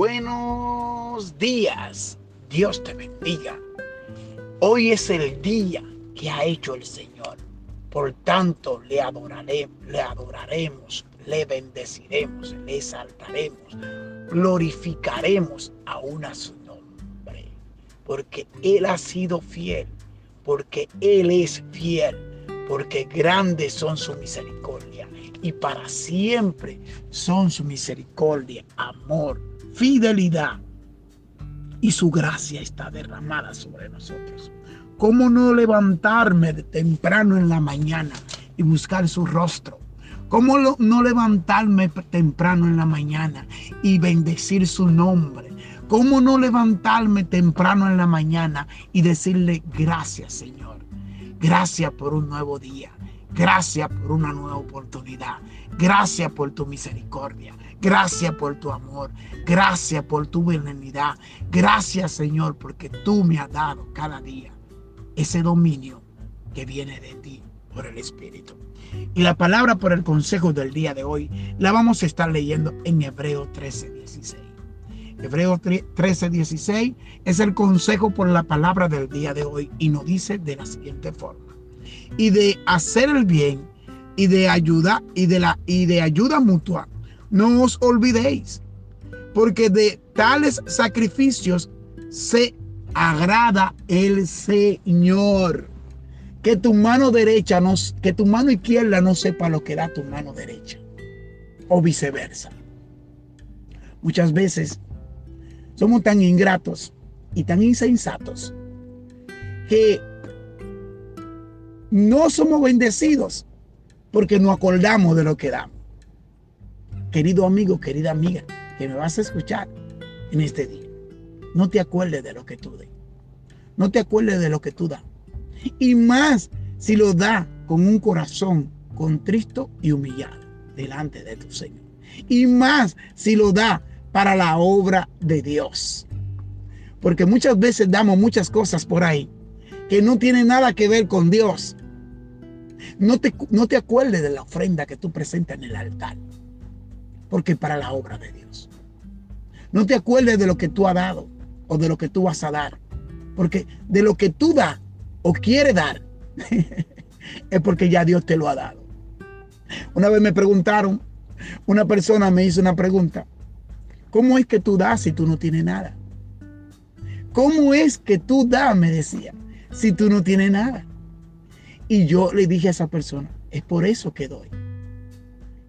Buenos días. Dios te bendiga. Hoy es el día que ha hecho el Señor. Por tanto, le adoraremos, le adoraremos, le bendeciremos, le exaltaremos, glorificaremos aún a su nombre. Porque Él ha sido fiel, porque Él es fiel, porque grandes son su misericordia y para siempre son su misericordia, amor, fidelidad y su gracia está derramada sobre nosotros. ¿Cómo no levantarme temprano en la mañana y buscar su rostro? ¿Cómo no levantarme temprano en la mañana y bendecir su nombre? ¿Cómo no levantarme temprano en la mañana y decirle gracias, Señor? Gracias por un nuevo día. Gracias por una nueva oportunidad. Gracias por tu misericordia. Gracias por tu amor. Gracias por tu benignidad. Gracias Señor porque tú me has dado cada día ese dominio que viene de ti por el Espíritu. Y la palabra por el consejo del día de hoy la vamos a estar leyendo en Hebreo 13, 16. Hebreo 13, 16 es el consejo por la palabra del día de hoy y nos dice de la siguiente forma y de hacer el bien y de ayuda y de la y de ayuda mutua. No os olvidéis, porque de tales sacrificios se agrada el Señor. Que tu mano derecha no, que tu mano izquierda no sepa lo que da tu mano derecha o viceversa. Muchas veces somos tan ingratos y tan insensatos que no somos bendecidos porque no acordamos de lo que damos. Querido amigo, querida amiga, que me vas a escuchar en este día, no te acuerdes de lo que tú des. No te acuerdes de lo que tú das. Y más si lo da con un corazón contristo y humillado delante de tu Señor. Y más si lo da para la obra de Dios. Porque muchas veces damos muchas cosas por ahí que no tienen nada que ver con Dios. No te, no te acuerdes de la ofrenda que tú presentas en el altar, porque para la obra de Dios. No te acuerdes de lo que tú has dado o de lo que tú vas a dar, porque de lo que tú das o quieres dar es porque ya Dios te lo ha dado. Una vez me preguntaron, una persona me hizo una pregunta, ¿cómo es que tú das si tú no tienes nada? ¿Cómo es que tú das, me decía, si tú no tienes nada? Y yo le dije a esa persona, es por eso que doy.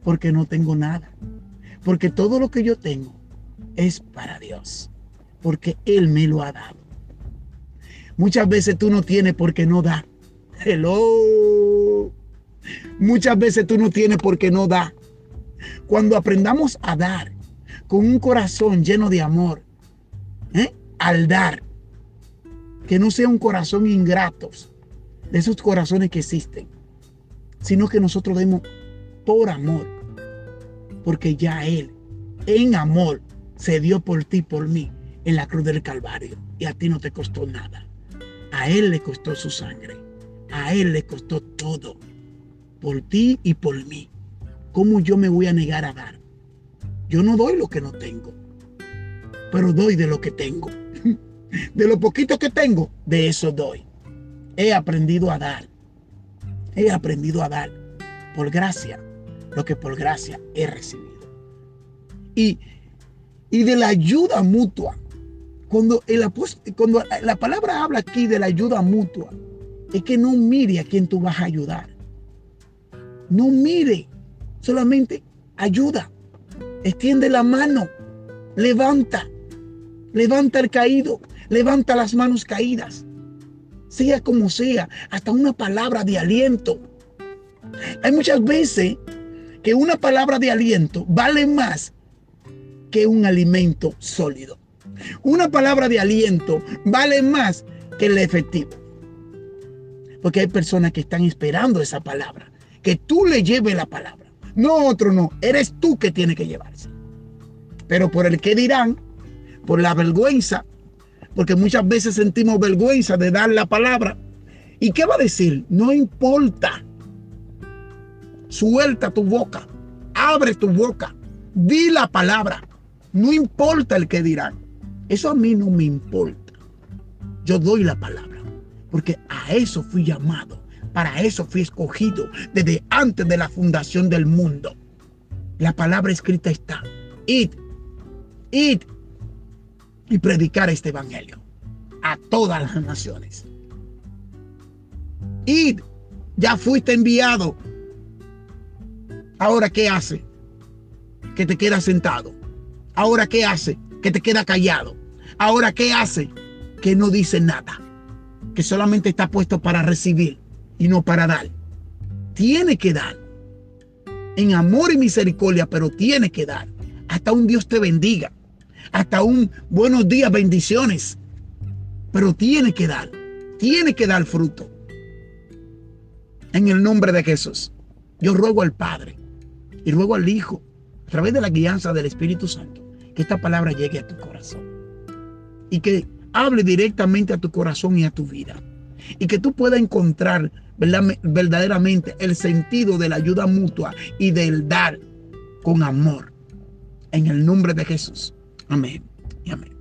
Porque no tengo nada. Porque todo lo que yo tengo es para Dios. Porque Él me lo ha dado. Muchas veces tú no tienes porque no da. Hello. Muchas veces tú no tienes porque no da. Cuando aprendamos a dar con un corazón lleno de amor, ¿eh? al dar, que no sea un corazón ingratos, de esos corazones que existen, sino que nosotros demos por amor, porque ya Él, en amor, se dio por ti, por mí, en la cruz del Calvario, y a ti no te costó nada. A Él le costó su sangre, a Él le costó todo, por ti y por mí. ¿Cómo yo me voy a negar a dar? Yo no doy lo que no tengo, pero doy de lo que tengo. De lo poquito que tengo, de eso doy he aprendido a dar. He aprendido a dar por gracia lo que por gracia he recibido. Y, y de la ayuda mutua. Cuando, el cuando la palabra habla aquí de la ayuda mutua, es que no mire a quien tú vas a ayudar. No mire, solamente ayuda. Extiende la mano, levanta, levanta el caído, levanta las manos caídas sea como sea, hasta una palabra de aliento. Hay muchas veces que una palabra de aliento vale más que un alimento sólido. Una palabra de aliento vale más que el efectivo. Porque hay personas que están esperando esa palabra, que tú le lleves la palabra. No otro, no, eres tú que tiene que llevarse. Pero por el que dirán, por la vergüenza, porque muchas veces sentimos vergüenza de dar la palabra. ¿Y qué va a decir? No importa. Suelta tu boca, abre tu boca, di la palabra, No importa el que dirán. Eso a mí no me importa. Yo doy la palabra. Porque a eso fui llamado. Para eso fui escogido desde antes de la fundación del mundo. La palabra escrita está. Id, id y predicar este evangelio a todas las naciones. Id, ya fuiste enviado. Ahora, ¿qué hace? Que te queda sentado. Ahora, ¿qué hace? Que te queda callado. Ahora, ¿qué hace? Que no dice nada. Que solamente está puesto para recibir y no para dar. Tiene que dar. En amor y misericordia, pero tiene que dar. Hasta un Dios te bendiga hasta un buenos días, bendiciones. Pero tiene que dar, tiene que dar fruto. En el nombre de Jesús, yo ruego al Padre y ruego al Hijo, a través de la guianza del Espíritu Santo, que esta palabra llegue a tu corazón y que hable directamente a tu corazón y a tu vida. Y que tú puedas encontrar verdaderamente el sentido de la ayuda mutua y del dar con amor. En el nombre de Jesús. Amén y amén.